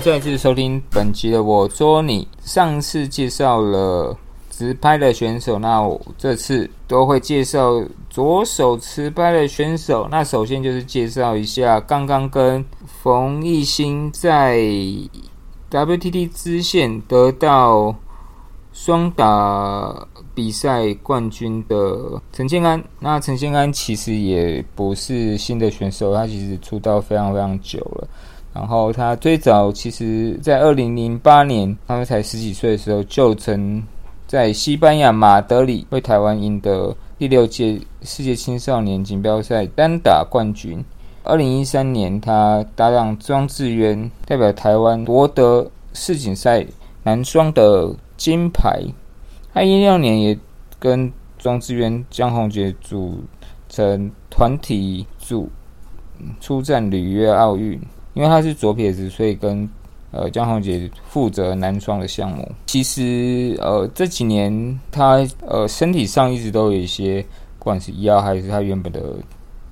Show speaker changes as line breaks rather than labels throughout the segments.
再次收听本集的我捉你。上次介绍了直拍的选手，那我这次都会介绍左手持拍的选手。那首先就是介绍一下刚刚跟冯艺兴在 WTT 支线得到双打比赛冠军的陈建安。那陈建安其实也不是新的选手，他其实出道非常非常久了。然后他最早其实，在二零零八年，他们才十几岁的时候，就曾在西班牙马德里为台湾赢得第六届世界青少年锦标赛单打冠军。二零一三年，他搭档庄智渊代表台湾夺得世锦赛男双的金牌。他一六年也跟庄智渊、江宏杰组成团体组出战里约奥运。因为他是左撇子，所以跟呃江宏杰负责男双的项目。其实呃这几年他呃身体上一直都有一些，不管是腰还是他原本的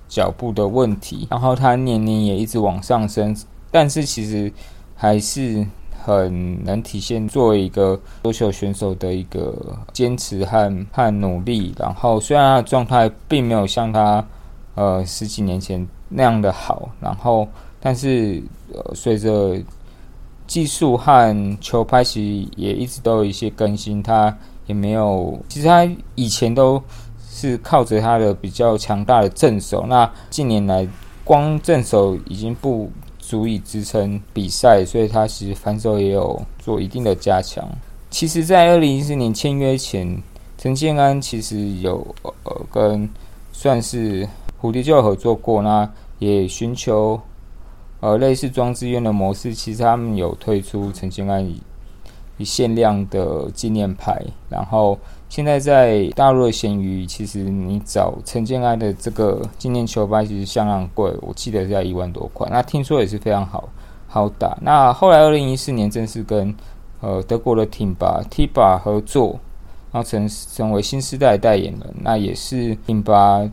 脚步的问题，然后他年龄也一直往上升，但是其实还是很能体现作为一个优秀选手的一个坚持和和努力。然后虽然他的状态并没有像他呃十几年前那样的好，然后。但是，呃，随着技术和球拍其实也一直都有一些更新，他也没有。其实他以前都是靠着他的比较强大的正手，那近年来光正手已经不足以支撑比赛，所以他其实反手也有做一定的加强。其实，在二零一四年签约前，陈建安其实有呃跟算是蝴蝶就合作过，那也寻求。呃，类似装置院的模式，其实他们有推出陈建安以限量的纪念牌，然后现在在大陆的闲鱼，其实你找陈建安的这个纪念球拍，其实相当贵，我记得在一万多块。那听说也是非常好好打。那后来二零一四年正式跟呃德国的 t i m b a 合作，然后成成为新时代代言人，那也是 t i m b a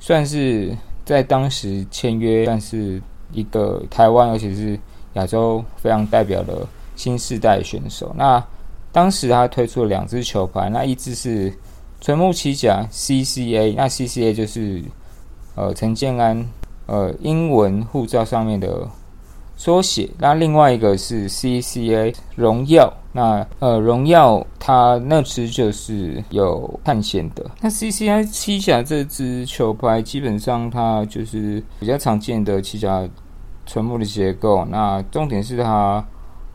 算是在当时签约，但是。一个台湾，而且是亚洲非常代表的新世代选手。那当时他推出了两支球拍，那一支是纯木骑甲 CCA，那 CCA 就是呃陈建安呃英文护照上面的缩写。那另外一个是 CCA 荣耀，那呃荣耀它那支就是有探险的。那 CCA 七甲这支球拍，基本上它就是比较常见的七甲。纯木的结构，那重点是它，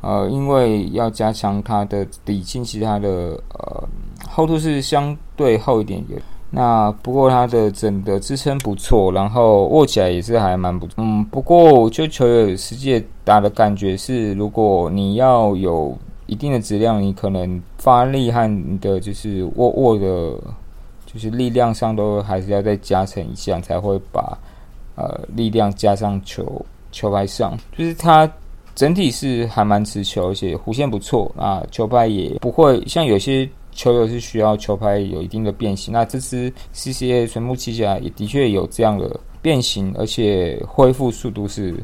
呃，因为要加强它的底筋，其实它的呃厚度是相对厚一点点。那不过它的整个支撑不错，然后握起来也是还蛮不错。嗯，不过就球友实际打的感觉是，如果你要有一定的质量，你可能发力和你的就是握握的，就是力量上都还是要再加成一下，才会把呃力量加上球。球拍上，就是它整体是还蛮持球，而且弧线不错啊。球拍也不会像有些球友是需要球拍有一定的变形，那这支 CCA 纯木机甲也的确有这样的变形，而且恢复速度是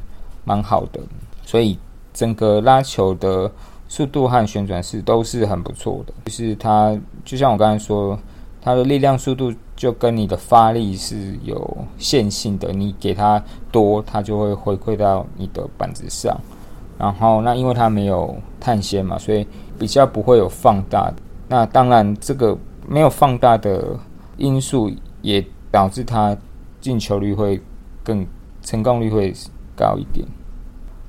蛮好的，所以整个拉球的速度和旋转是都是很不错的。就是它就像我刚才说。它的力量速度就跟你的发力是有线性的，你给它多，它就会回馈到你的板子上。然后，那因为它没有碳纤嘛，所以比较不会有放大。那当然，这个没有放大的因素也导致它进球率会更成功率会高一点。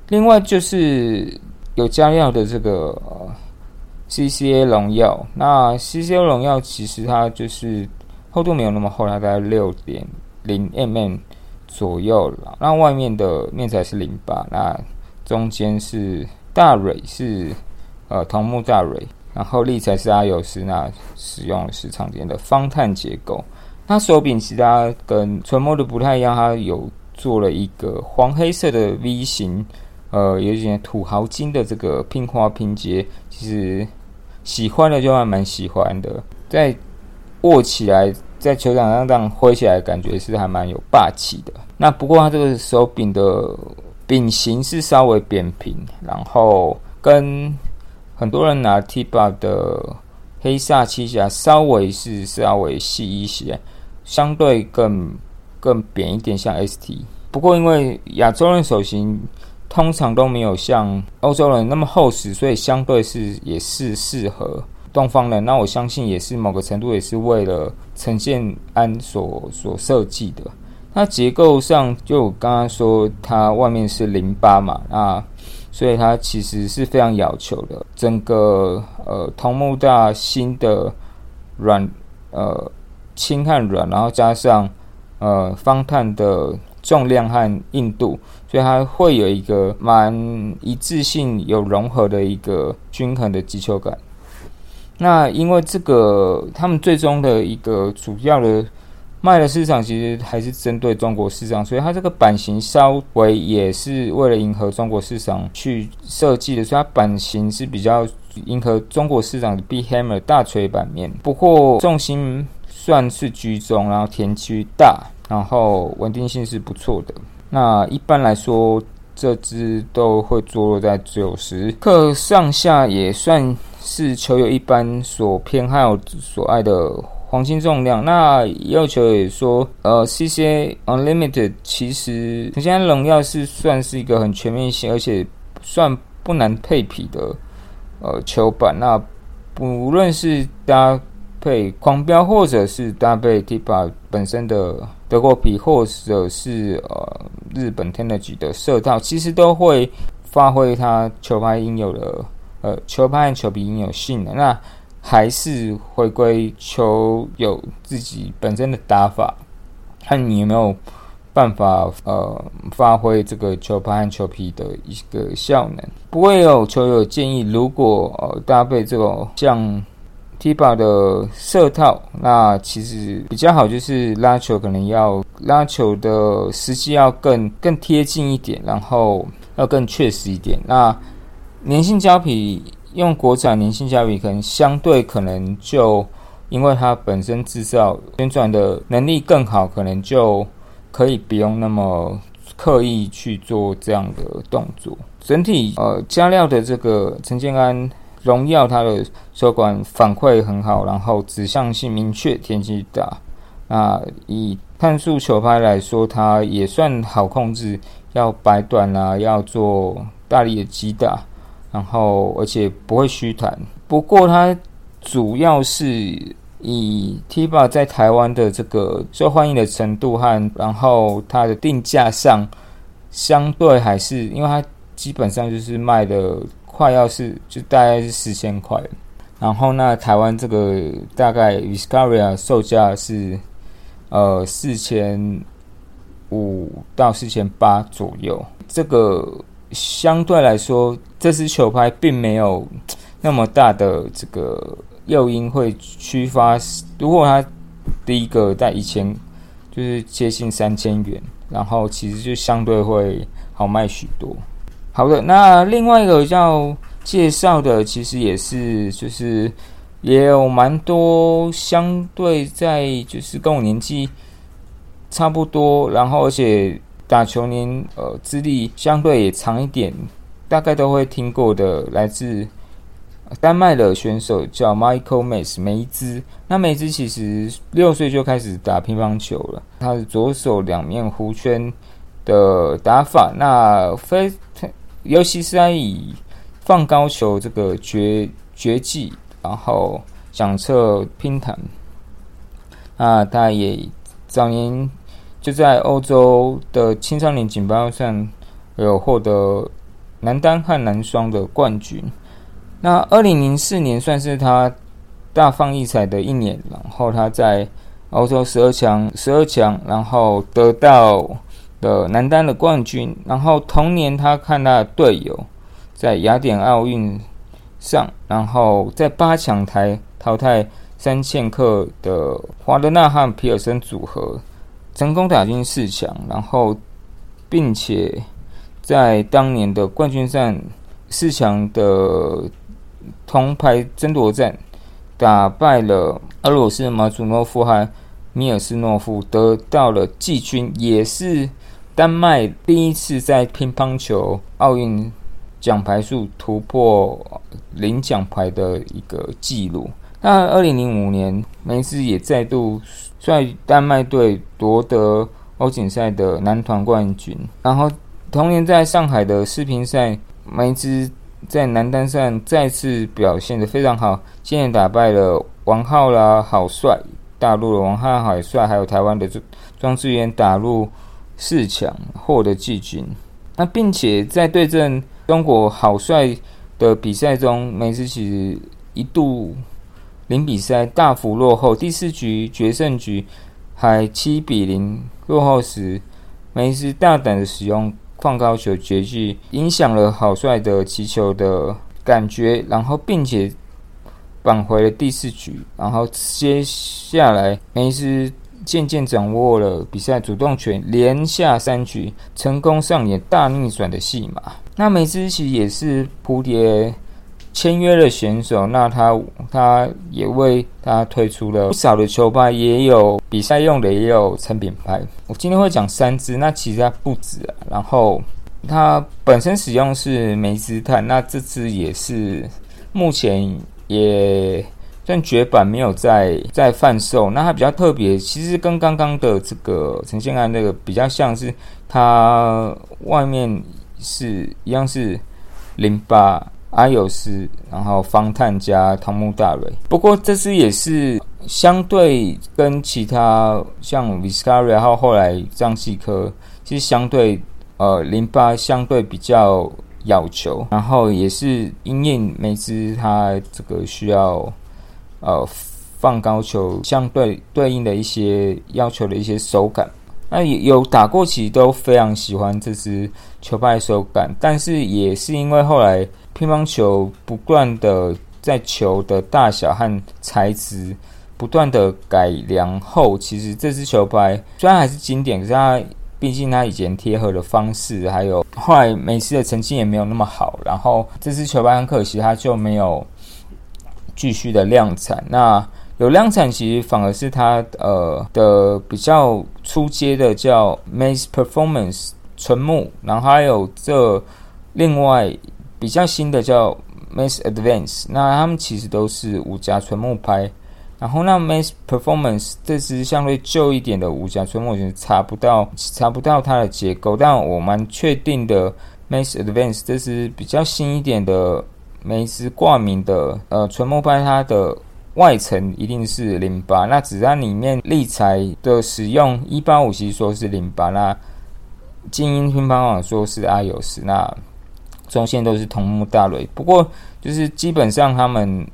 另外就是有加料的这个。CCA 荣耀，那 CCA 荣耀其实它就是厚度没有那么厚，大概六点零 mm 左右了。那外面的面材是零八，那中间是大蕊是呃桐木大蕊，然后立材是阿尤斯，那使用的是常见的方碳结构。那手柄其他跟纯木的不太一样，它有做了一个黄黑色的 V 型，呃，有点土豪金的这个拼花拼接，其实。喜欢的就还蛮喜欢的，在握起来，在球场上这样挥起来，感觉是还蛮有霸气的。那不过它这个手柄的柄型是稍微扁平，然后跟很多人拿 T-Bar 的黑煞七侠稍微是稍微细一些，相对更更扁一点，像 ST。不过因为亚洲人手型通常都没有像欧洲人那么厚实，所以相对是也是适合东方人。那我相信也是某个程度也是为了呈现安所所设计的。那结构上就我刚刚说它外面是淋巴嘛，那所以它其实是非常要求的。整个呃桐木大新的软呃轻和软，然后加上呃方碳的。重量和硬度，所以它会有一个蛮一致性、有融合的一个均衡的击球感。那因为这个，他们最终的一个主要的卖的市场其实还是针对中国市场，所以它这个版型稍微也是为了迎合中国市场去设计的，所以它版型是比较迎合中国市场的 B Hammer 大锤版面。不过重心算是居中，然后田区大。然后稳定性是不错的。那一般来说，这支都会坐落在九十克上下，也算是球友一般所偏好、所爱的黄金重量。那要求也说，呃，CCA Unlimited 其实现在荣耀是算是一个很全面性，而且算不难配匹的呃球板。那不论是搭配狂飙，或者是搭配 Tipa 本身的。德国皮或者是呃日本 Tenergy 的色套，其实都会发挥它球拍应有的呃球拍和球皮应有性能。那还是回归球友自己本身的打法，看你有没有办法呃发挥这个球拍和球皮的一个效能。不会有球友建议，如果呃搭配这种像。T b a 的色套，那其实比较好，就是拉球可能要拉球的时机要更更贴近一点，然后要更确实一点。那粘性胶皮用国产粘性胶皮，可能相对可能就因为它本身制造旋转的能力更好，可能就可以不用那么刻意去做这样的动作。整体呃加料的这个陈建安。荣耀它的手管反馈很好，然后指向性明确，天气大。那以碳素球拍来说，它也算好控制，要摆短啊，要做大力的击打，然后而且不会虚弹。不过它主要是以 TBA 在台湾的这个受欢迎的程度和然后它的定价上，相对还是因为它基本上就是卖的。快要是就大概是四千块，然后那台湾这个大概 Viscaria 售价是呃四千五到四千八左右。这个相对来说，这支球拍并没有那么大的这个诱因会驱发。如果它第一个在一千，就是接近三千元，然后其实就相对会好卖许多。好的，那另外一个要介绍的，其实也是，就是也有蛮多相对在，就是跟我年纪差不多，然后而且打球年呃资历相对也长一点，大概都会听过的，来自丹麦的选手叫 Michael m a s 梅兹。那梅兹其实六岁就开始打乒乓球了，他是左手两面弧圈的打法，那非。尤其是在以放高球这个绝绝技，然后响彻乒坛，啊，他也早年就在欧洲的青少年锦标赛有获得男单和男双的冠军。那二零零四年算是他大放异彩的一年，然后他在欧洲十二强，十二强，然后得到。的男单的冠军，然后同年他看他的队友在雅典奥运上，然后在八强台淘汰三千克的华德纳和皮尔森组合，成功打进四强，然后并且在当年的冠军战四强的铜牌争夺战打败了俄罗斯马祖诺夫和米尔斯诺夫，得到了季军，也是。丹麦第一次在乒乓球奥运奖牌数突破零奖牌的一个记录。那二零零五年，梅斯也再度率丹麦队夺得欧锦赛的男团冠军。然后同年在上海的世乒赛，梅兹在男单上再次表现的非常好，竟然打败了王浩啦、郝帅，大陆的王浩、郝帅，还有台湾的庄智渊打入。四强获得季军，那并且在对阵中国好帅的比赛中，梅兹其实一度零比三大幅落后，第四局决胜局还七比零落后时，梅斯大胆的使用放高球绝技，影响了好帅的击球的感觉，然后并且扳回了第四局，然后接下来梅斯。渐渐掌握了比赛主动权，连下三局，成功上演大逆转的戏码。那梅斯其实也是蝴蝶签约的选手，那他他也为他推出了不少的球拍，也有比赛用的，也有成品拍。我今天会讲三支，那其实它不止啊。然后它本身使用是梅兹碳，那这支也是目前也。算绝版没有在在贩售，那它比较特别，其实跟刚刚的这个呈现案那个比较像是，它外面是一样是淋巴阿尤斯，然后方碳加汤木大蕊。不过这支也是相对跟其他像 Viscaria，然后后来藏细科，其实相对呃淋巴相对比较要求，然后也是因应每支它这个需要。呃，放高球相对对应的一些要求的一些手感，那有打过，其实都非常喜欢这支球拍手感。但是也是因为后来乒乓球不断的在球的大小和材质不断的改良后，其实这支球拍虽然还是经典，可是它毕竟它以前贴合的方式，还有后来每次的成绩也没有那么好，然后这支球拍很可惜，它就没有。继续的量产，那有量产其实反而是它呃的比较出阶的叫 Mass Performance 纯木，然后还有这另外比较新的叫 Mass Advance，那他们其实都是五夹纯木拍，然后那 Mass Performance 这是相对旧一点的五夹纯木，其实查不到查不到它的结构，但我蛮确定的 Mass Advance 这是比较新一点的。梅斯挂名的呃纯木拍，它的外层一定是零八，那子弹里面立材的使用一八五其实说是零八，那精英乒乓网说是阿尤斯，那中线都是桐木大蕊。不过就是基本上他们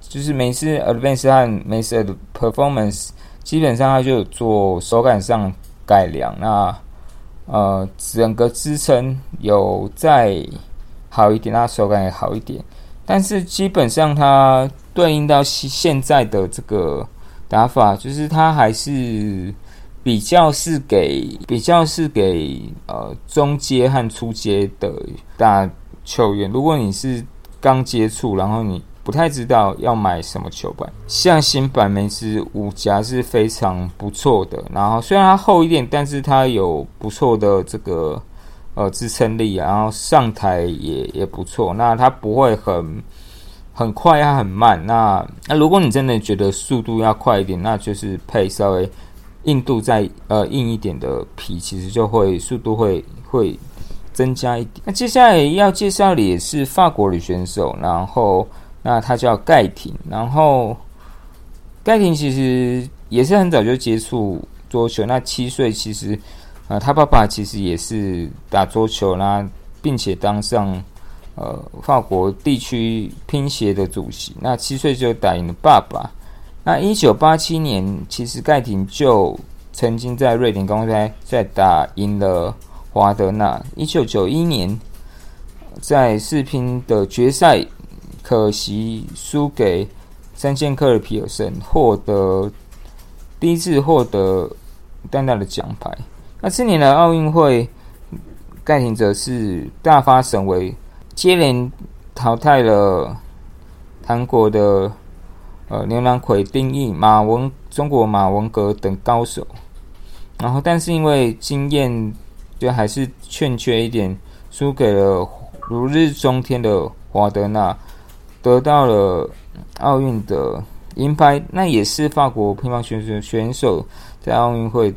就是每次 Advance 和每次 Performance，基本上它就做手感上改良，那呃整个支撑有在。好一点，那手感也好一点，但是基本上它对应到现在的这个打法，就是它还是比较是给比较是给呃中阶和初阶的大球员。如果你是刚接触，然后你不太知道要买什么球板，像新版梅斯五夹是非常不错的。然后虽然它厚一点，但是它有不错的这个。呃，支撑力，然后上台也也不错。那它不会很很快，它很慢。那那如果你真的觉得速度要快一点，那就是配稍微硬度再呃硬一点的皮，其实就会速度会会增加一点。那接下来要介绍的也是法国女选手，然后那她叫盖廷，然后盖廷其实也是很早就接触桌球，那七岁其实。啊，他爸爸其实也是打桌球啦，并且当上呃法国地区乒协的主席。那七岁就打赢了爸爸。那一九八七年，其实盖廷就曾经在瑞典公开赛打赢了华德纳。一九九一年，在世乒的决赛，可惜输给三剑克尔皮尔森，获得第一次获得单打的奖牌。那次年的奥运会，盖廷则是大发神威，接连淘汰了韩国的呃牛郎魁丁义、马文中国马文革等高手。然后，但是因为经验就还是欠缺一点，输给了如日中天的华德纳，得到了奥运的银牌，那也是法国乒乓选手选手在奥运会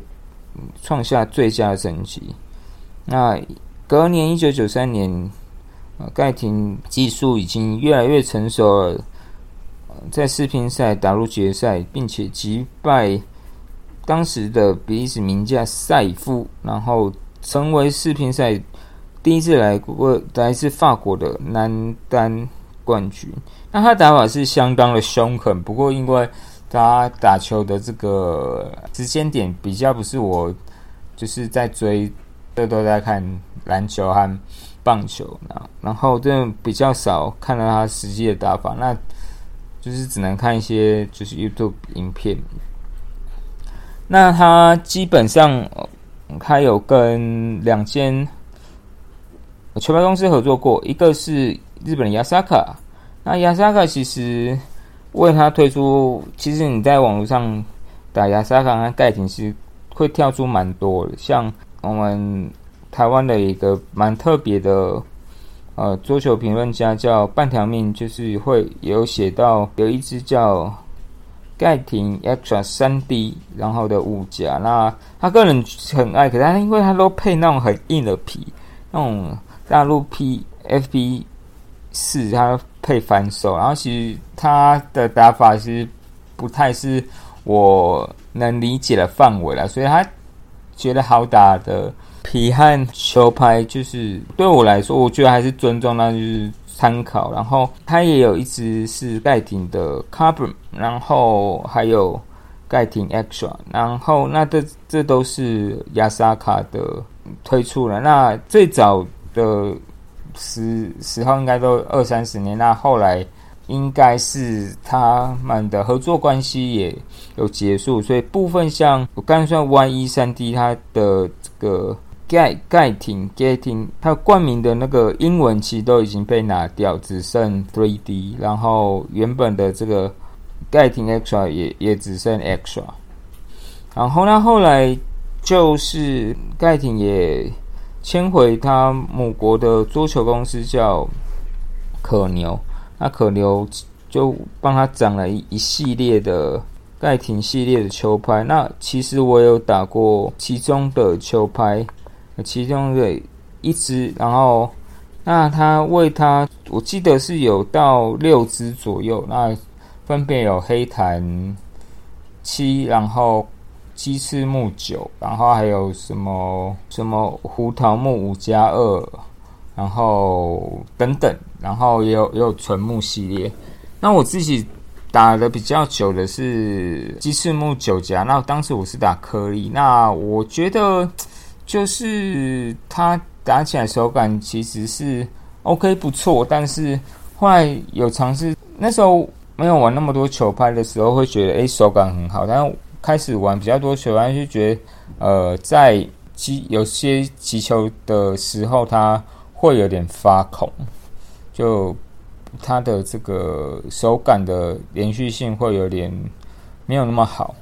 创下最佳的成绩。那隔年一九九三年，盖廷技术已经越来越成熟了，在世乒赛打入决赛，并且击败当时的比利时名将塞夫，然后成为世乒赛第一次来过来自法国的男单冠军。那他打法是相当的凶狠，不过因为他打球的这个时间点比较不是我就是在追。这都在看篮球和棒球，然然后这比较少看到他实际的打法，那就是只能看一些就是 YouTube 影片。那他基本上他有跟两间球拍公司合作过，一个是日本的亚萨卡，那亚萨卡其实为他推出，其实你在网络上打亚萨卡和盖廷是会跳出蛮多的，像。我们台湾的一个蛮特别的呃桌球评论家叫半条命，就是会有写到有一只叫盖廷 Extra 三 D，然后的五甲，那他个人很爱，可是他因为他都配那种很硬的皮，那种大陆 P F B 四，他配反手，然后其实他的打法是不太是我能理解的范围了，所以他。觉得好打的皮和球拍，就是对我来说，我觉得还是尊重，那就是参考。然后它也有一只是盖廷的 Carbon，然后还有盖廷 Extra，然后那这这都是亚萨卡的推出了。那最早的时时候应该都二三十年，那后来。应该是他们的合作关系也有结束，所以部分像我刚才说 Y 一三 D，它的这个盖盖廷 Getting，它冠名的那个英文其实都已经被拿掉，只剩 Three D，然后原本的这个盖廷 Extra 也也只剩 Extra，然后呢后来就是盖廷也迁回他母国的桌球公司叫可牛。那可牛就帮他长了一一系列的盖廷系列的球拍。那其实我有打过其中的球拍，其中的一支。然后，那他为他，我记得是有到六支左右。那分别有黑檀七，然后鸡翅木九，然后还有什么什么胡桃木五加二。然后等等，然后也有也有纯木系列。那我自己打的比较久的是鸡翅木九夹。那当时我是打颗粒。那我觉得就是它打起来手感其实是 OK 不错，但是后来有尝试，那时候没有玩那么多球拍的时候，会觉得诶手感很好。但是开始玩比较多球拍，就觉得呃在击有些击球的时候它。会有点发恐，就它的这个手感的连续性会有点没有那么好。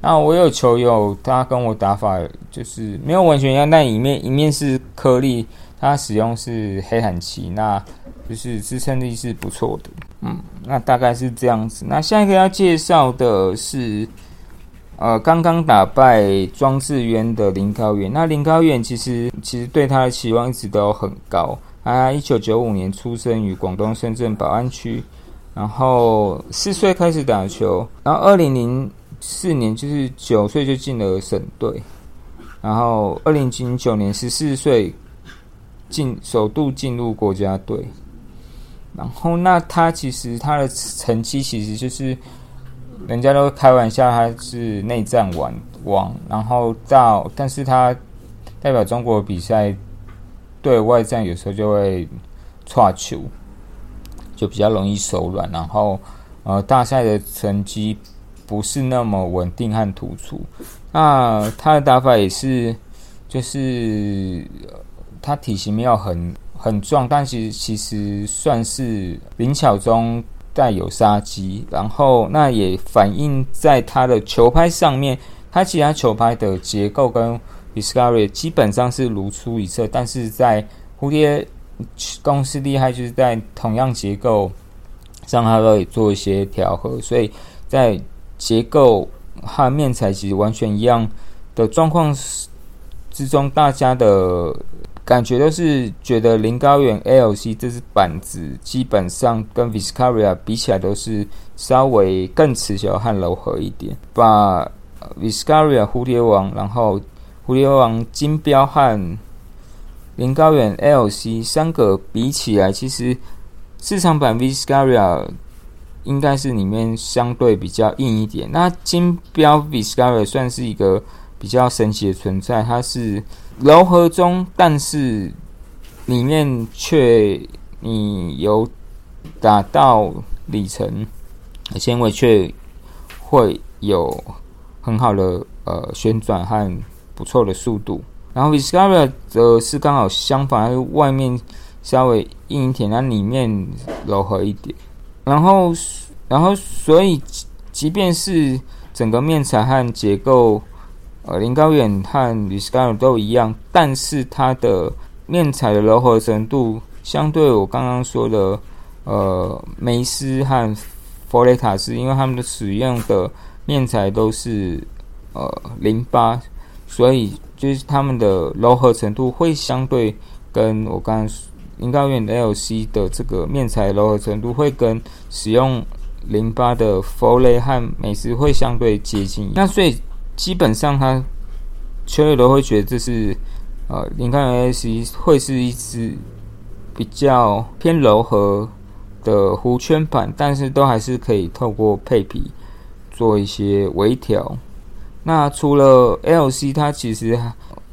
那我有球友，他跟我打法就是没有完全一样，但一面一面是颗粒，他使用是黑檀漆，那就是支撑力是不错的。嗯，那大概是这样子。那下一个要介绍的是。呃，刚刚打败庄智渊的林高远。那林高远其实其实对他的期望一直都很高。他一九九五年出生于广东深圳宝安区，然后四岁开始打球，然后二零零四年就是九岁就进了省队，然后二零零九年十四岁进首度进入国家队。然后那他其实他的成绩其实就是。人家都开玩笑，他是内战王王，然后到，但是他代表中国比赛对外战有时候就会错球，就比较容易手软，然后呃大赛的成绩不是那么稳定和突出。那他的打法也是，就是他体型没有很很壮，但其实其实算是灵巧中。带有杀机，然后那也反映在他的球拍上面。他其他球拍的结构跟 Discovery 基本上是如出一辙，但是在蝴蝶公司厉害就是在同样结构上，他都做一些调和，所以在结构和面材其实完全一样的状况之中，大家的感觉都是觉得林高远 LC 这支板子基本上跟 Viscaria 比起来都是稍微更持久和柔和一点，把 Viscaria 蝴蝶王，然后蝴蝶王金标和林高远 LC 三个比起来，其实市场版 Viscaria 应该是里面相对比较硬一点。那金标 Viscara 算是一个比较神奇的存在，它是柔和中，但是里面却你有达到里程纤维，却会有很好的呃旋转和。不错的速度，然后 Viscara 则是刚好相反，是外面稍微硬一点，那里面柔和一点。然后，然后，所以即便是整个面材和结构，呃，林高远和 Viscaria 都一样，但是它的面材的柔和程度，相对我刚刚说的，呃，梅斯和佛雷塔斯，因为他们的使用的面材都是呃零八。所以就是他们的柔和程度会相对跟我刚刚林高远 LC 的这个面材柔和程度会跟使用零八的弗雷和美斯会相对接近。那所以基本上他球友都会觉得这是呃林高远 LC 会是一支比较偏柔和的弧圈板，但是都还是可以透过配皮做一些微调。那除了 LC，它其实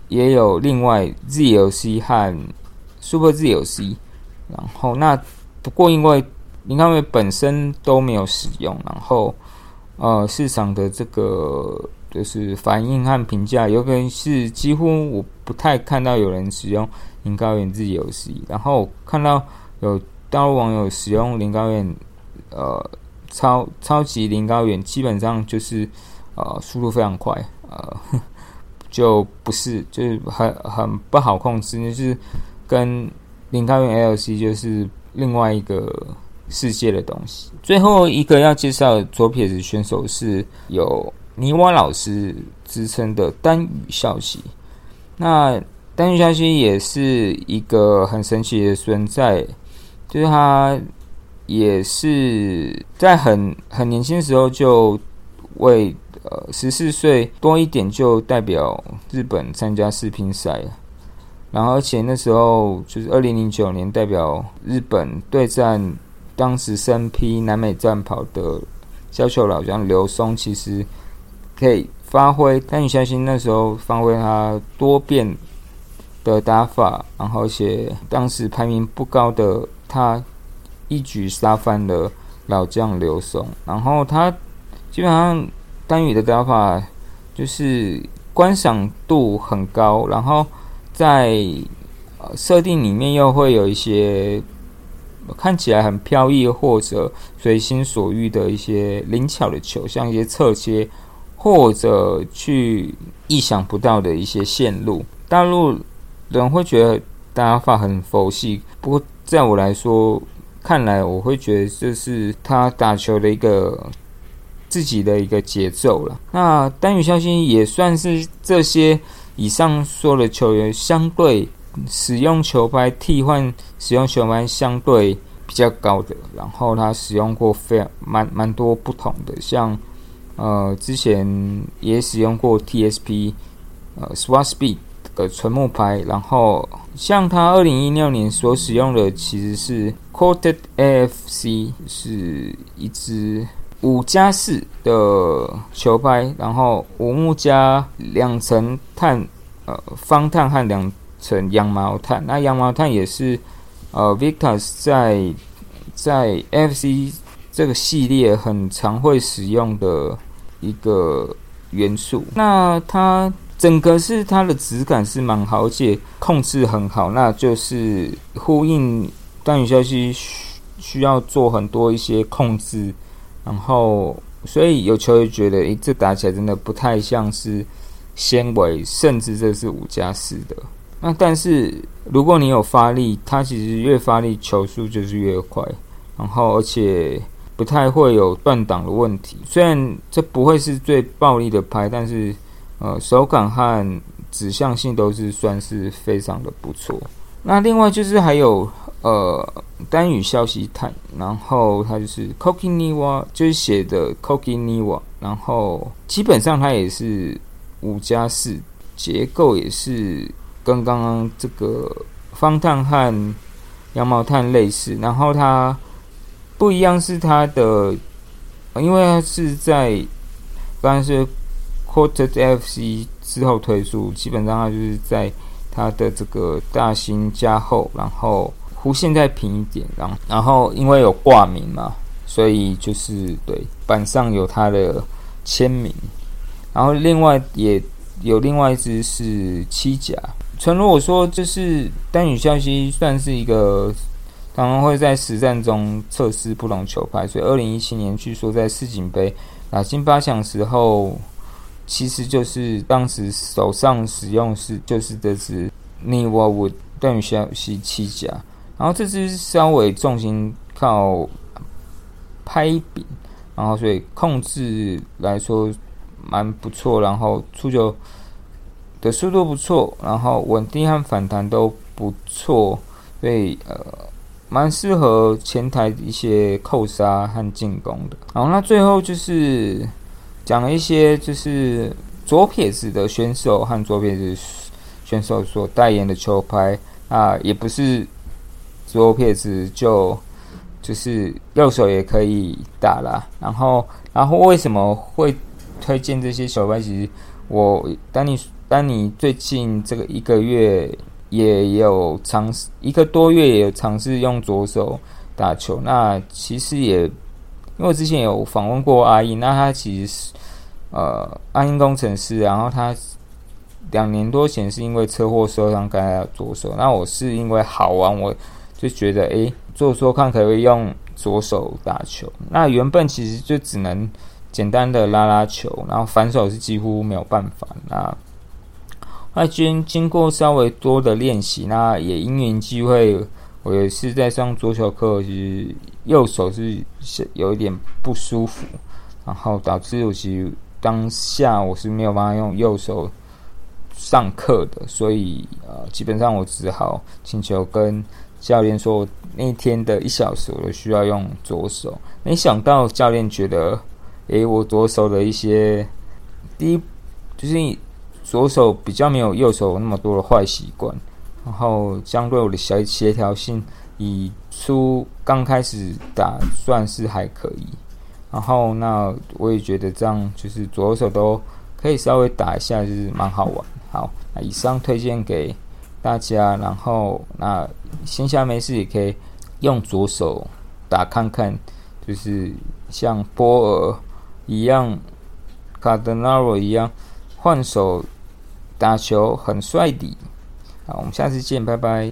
也有另外 ZLC 和 Super 自由 C，。然后那不过因为林高远本身都没有使用，然后呃市场的这个就是反应和评价，有可能是几乎我不太看到有人使用林高远 ZLC。然后看到有大陆网友使用林高远呃超超级林高远，基本上就是。呃，速度非常快，呃，就不是，就是很很不好控制，就是跟林高远 LC 就是另外一个世界的东西。最后一个要介绍左撇子选手是有泥瓦老师支撑的单语消息。那单语消息也是一个很神奇的存在，就是他也是在很很年轻的时候就为呃，十四岁多一点就代表日本参加世乒赛，然后而且那时候就是二零零九年代表日本对战当时身披南美战袍的小球老将刘松，其实可以发挥，但你相信那时候发挥他多变的打法，然后而且当时排名不高的他一举杀翻了老将刘松，然后他基本上。单羽的打法就是观赏度很高，然后在设定里面又会有一些看起来很飘逸或者随心所欲的一些灵巧的球，像一些侧切或者去意想不到的一些线路。大陆人会觉得打法很佛系，不过在我来说，看来我会觉得这是他打球的一个。自己的一个节奏了。那单羽消息也算是这些以上说的球员相对使用球拍替换使用球拍相对比较高的。然后他使用过非常蛮蛮多不同的，像呃之前也使用过 TSP 呃 Swat Speed 的纯木拍。然后像他二零一六年所使用的其实是 Coated AFC，是一支。五加四的球拍，然后五木加两层碳，呃，方碳和两层羊毛碳。那羊毛碳也是呃，Victus 在在 FC 这个系列很常会使用的一个元素。那它整个是它的质感是蛮好，而且控制很好。那就是呼应单语消息需需要做很多一些控制。然后，所以有球员觉得，诶，这打起来真的不太像是纤维，甚至这是五加四的。那但是如果你有发力，它其实越发力球速就是越快，然后而且不太会有断档的问题。虽然这不会是最暴力的拍，但是呃手感和指向性都是算是非常的不错。那另外就是还有呃单语消息探，然后它就是 c o k i n i w a 就是写的 c o k i n i w a 然后基本上它也是五加四，结构也是跟刚刚这个方碳和羊毛碳类似，然后它不一样是它的，因为它是在刚刚是 Quarter FC 之后推出，基本上它就是在。它的这个大型加厚，然后弧线再平一点，然后然后因为有挂名嘛，所以就是对板上有他的签名，然后另外也有另外一只是七甲。纯如我说，就是单羽消息算是一个，当然会在实战中测试不同球拍，所以二零一七年据说在世锦杯打进八强时候。其实就是当时手上使用是就是这支 Niwa 邓羽消息七甲，然后这支稍微重心靠拍柄，然后所以控制来说蛮不错，然后出球的速度不错，然后稳定和反弹都不错，所以呃蛮适合前台一些扣杀和进攻的。然后那最后就是。讲了一些就是左撇子的选手和左撇子选手所代言的球拍啊，也不是左撇子就就是右手也可以打啦。然后，然后为什么会推荐这些球拍？其实我当你当你最近这个一个月也有尝试一个多月也有尝试用左手打球，那其实也。因为我之前有访问过阿英，那他其实是呃阿英工程师，然后他两年多前是因为车祸受伤，改了左手。那我是因为好玩，我就觉得诶，做说看可不可以用左手打球。那原本其实就只能简单的拉拉球，然后反手是几乎没有办法。那那经经过稍微多的练习，那也因缘机会。我也是在上桌球课，其实右手是有一点不舒服，然后导致我其实当下我是没有办法用右手上课的，所以呃，基本上我只好请求跟教练说，那天的一小时我需要用左手。没想到教练觉得，诶，我左手的一些第一就是左手比较没有右手那么多的坏习惯。然后相对我的协协调性，以初刚开始打算是还可以。然后那我也觉得这样就是左手都可以稍微打一下，就是蛮好玩。好，那以上推荐给大家。然后那闲暇没事也可以用左手打看看，就是像波尔一样，卡德纳罗一样换手打球很帅的。好，我们下次见，拜拜。